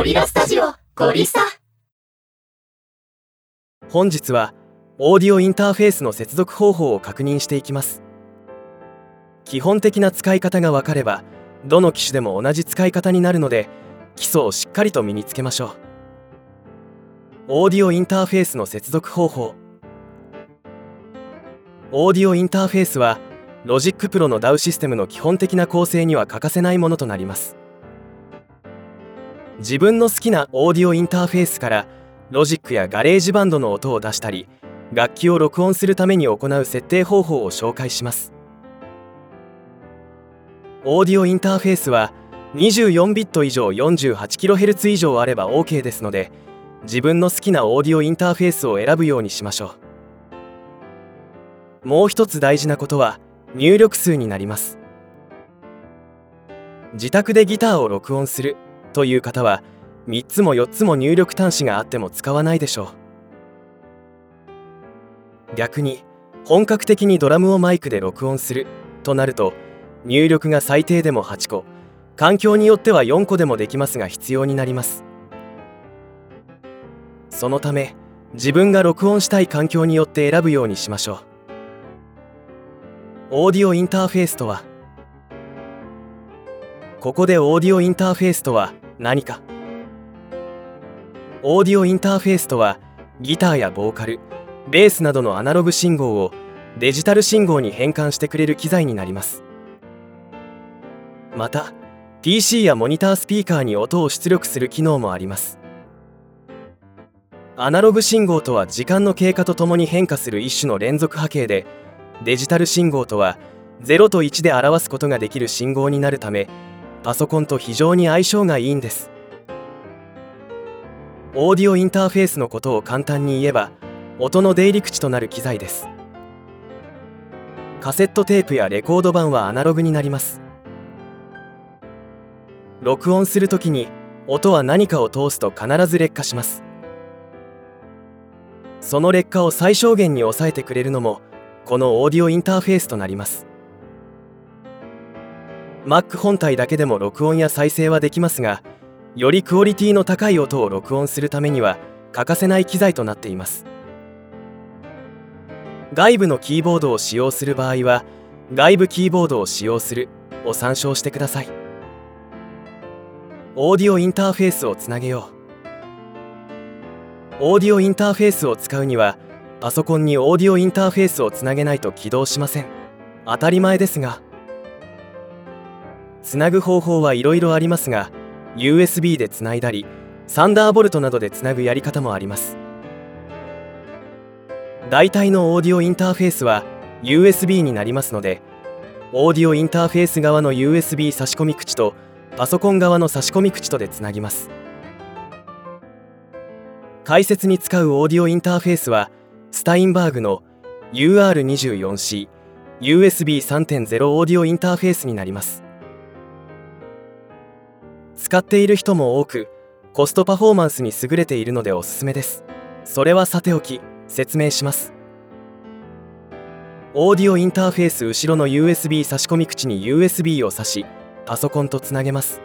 ゴリラスタジオゴリスタ。本日はオーディオインターフェースの接続方法を確認していきます。基本的な使い方が分かればどの機種でも同じ使い方になるので基礎をしっかりと身につけましょう。オーディオインターフェースの接続方法。オーディオインターフェースは Logic Pro の DAW システムの基本的な構成には欠かせないものとなります。自分の好きなオーディオインターフェースからロジックや GarageBand の音を出したり楽器を録音するために行う設定方法を紹介します。オーディオインターフェースは24ビット以上 48kHz 以上あれば OK ですので自分の好きなオーディオインターフェースを選ぶようにしましょう。もう一つ大事なことは入力数になります。自宅でギターを録音する。という方は3つも4つも入力端子があっても使わないでしょう。逆に本格的にドラムをマイクで録音するとなると入力が最低でも8個環境によっては4個でもできますが必要になります。そのため自分が録音したい環境によって選ぶようにしましょう。オーディオインターフェースとはここでオーディオインターフェースとは何か。オーディオインターフェースとはギターやボーカルベースなどのアナログ信号をデジタル信号に変換してくれる機材になります。また PC やモニタースピーカーに音を出力する機能もあります。アナログ信号とは時間の経過とともに変化する一種の連続波形でデジタル信号とは0と1で表すことができる信号になるためパソコンと非常に相性がいいんです。オーディオインターフェースのことを簡単に言えば音の出入り口となる機材です。カセットテープやレコード盤はアナログになります。録音するときに音は何かを通すと必ず劣化します。その劣化を最小限に抑えてくれるのもこのオーディオインターフェースとなります。Mac 本体だけでも録音や再生はできますがよりクオリティの高い音を録音するためには欠かせない機材となっています。外部のキーボードを使用する場合は外部キーボードを使用するを参照してください。オーディオインターフェースをつなげよう。オーディオインターフェースを使うにはパソコンにオーディオインターフェースをつなげないと起動しません。当たり前ですがつなぐ方法はいろいろありますが USB でつないだりサンダーボルトなどでつなぐやり方もあります。大体のオーディオインターフェースは USB になりますのでオーディオインターフェース側の USB 差し込み口とパソコン側の差し込み口とでつなぎます。解説に使うオーディオインターフェースはスタインバーグの UR24C USB3.0 オーディオインターフェースになります。使っている人も多くコストパフォーマンスに優れているのでおすすめです。それはさておき説明します。オーディオインターフェース後ろの USB 差し込み口に USB を挿しパソコンとつなげます。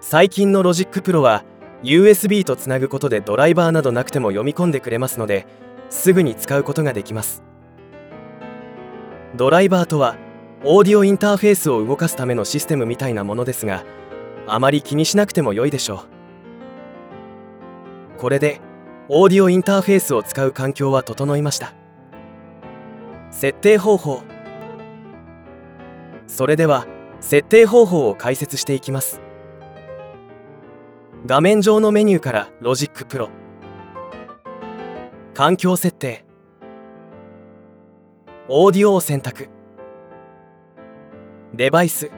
最近の Logic Pro は USB とつなぐことでドライバーなどなくても読み込んでくれますのですぐに使うことができます。ドライバーとはオーディオインターフェースを動かすためのシステムみたいなものですがあまり気にしなくても良いでしょう。これでオーディオインターフェースを使う環境は整いました。設定方法。それでは設定方法を解説していきます。画面上のメニューから Logic Pro 環境設定。オーディオを選択。デバイス。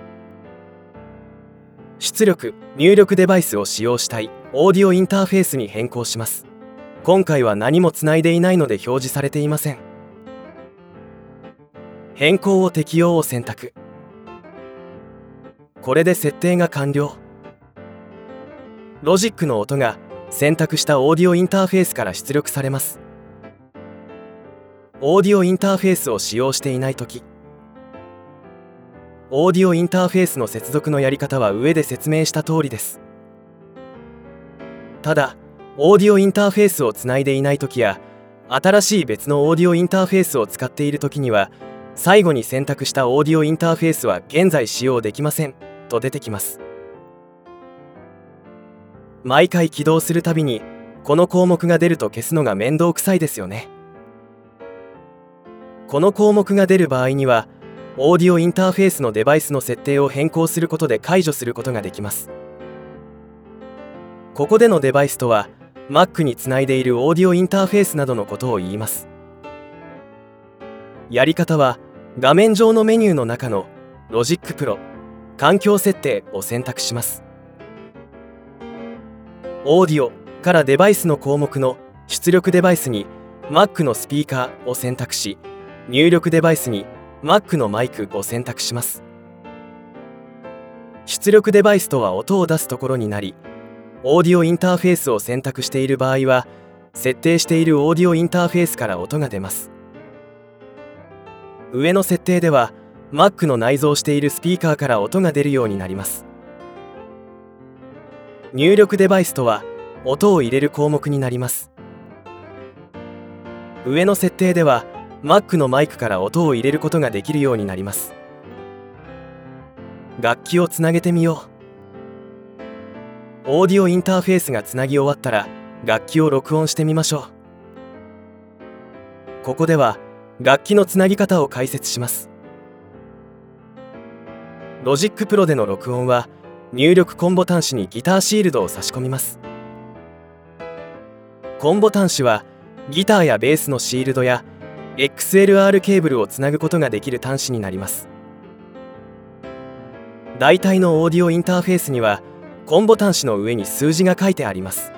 出力入力デバイスを使用したい。オーディオインターフェースに変更します。今回は何もつないでいないので表示されていません。変更を適用を選択。これで設定が完了。ロジックの音が選択したオーディオインターフェースから出力されます。オーディオインターフェースを使用していないときオーディオインターフェースの接続のやり方は上で説明した通りです。ただオーディオインターフェースをつないでいない時や新しい別のオーディオインターフェースを使っている時には最後に選択したオーディオインターフェースは現在使用できませんと出てきます。毎回起動するたびにこの項目が出ると消すのが面倒くさいですよね。この項目が出る場合にはオーディオインターフェースのデバイスの設定を変更することで解除することができます。ここでのデバイスとは Mac につないでいるオーディオインターフェースなどのことを言います。やり方は画面上のメニューの中の Logic Pro 環境設定を選択します。オーディオからデバイスの項目の出力デバイスに Mac のスピーカーを選択し入力デバイスに Mac のマイクを選択します。出力デバイスとは音を出すところになりオーディオインターフェースを選択している場合は設定しているオーディオインターフェースから音が出ます。上の設定では Mac の内蔵しているスピーカーから音が出るようになります。入力デバイスとは音を入れる項目になります。上の設定では Mac のマイクから音を入れることができるようになります。楽器をつなげてみよう。オーディオインターフェースがつなぎ終わったら楽器を録音してみましょう。ここでは楽器のつなぎ方を解説します。 Logic Pro での録音は入力コンボ端子にギターシールドを差し込みます。コンボ端子はギターやベースのシールドや XLR ケーブルをつなぐことができる端子になります。大体のオーディオインターフェースにはコンボ端子の上に数字が書いてあります。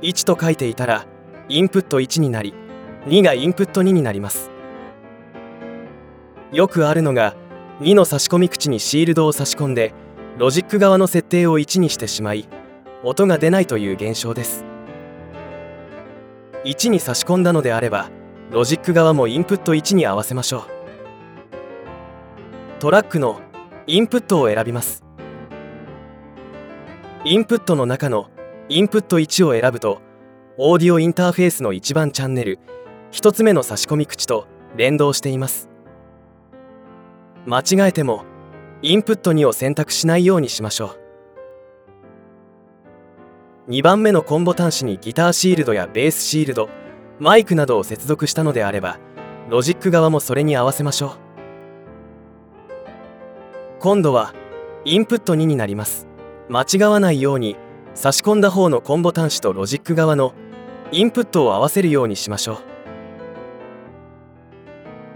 1と書いていたらインプット1になり2がインプット2になります。よくあるのが2の差し込み口にシールドを差し込んでロジック側の設定を1にしてしまい音が出ないという現象です。1に差し込んだのであればロジック側もインプット1に合わせましょう。トラックのインプットを選びます。インプットの中のインプット1を選ぶとオーディオインターフェースの1番チャンネル1つ目の差し込み口と連動しています。間違えてもインプット2を選択しないようにしましょう。2番目のコンボ端子にギターシールドやベースシールドマイクなどを接続したのであればロジック側もそれに合わせましょう。今度はインプット2になります。間違わないように差し込んだ方のコンボ端子とロジック側のインプットを合わせるようにしましょう。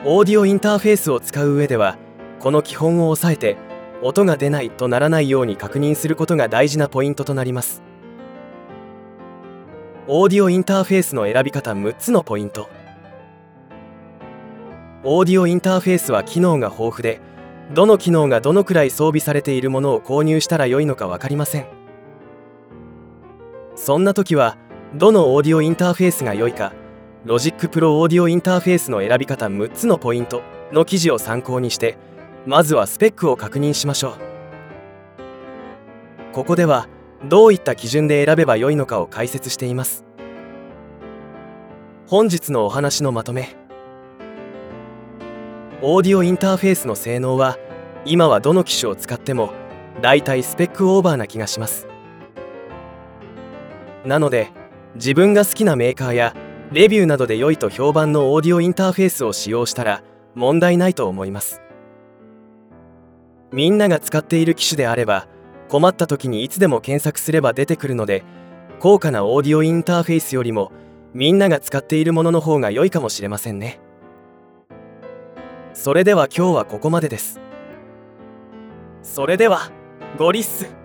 オーディオインターフェースを使う上ではこの基本を押さえて音が出ないとならないように確認することが大事なポイントとなります。オーディオインターフェースの選び方6つのポイント。オーディオインターフェースは機能が豊富でどの機能がどのくらい装備されているものを購入したらよいのか分かりません。そんな時はどのオーディオインターフェースが良いか Logic Pro オーディオインターフェースの選び方6つのポイントの記事を参考にしてまずはスペックを確認しましょう。ここではどういった基準で選べばよいのかを解説しています。本日のお話のまとめ。オーディオインターフェースの性能は今はどの機種を使ってもだいたいスペックオーバーな気がします。なので自分が好きなメーカーやレビューなどで良いと評判のオーディオインターフェースを使用したら問題ないと思います。みんなが使っている機種であれば困った時にいつでも検索すれば出てくるので高価なオーディオインターフェースよりもみんなが使っているものの方が良いかもしれませんね。それでは今日はここまでです。それではゴリッス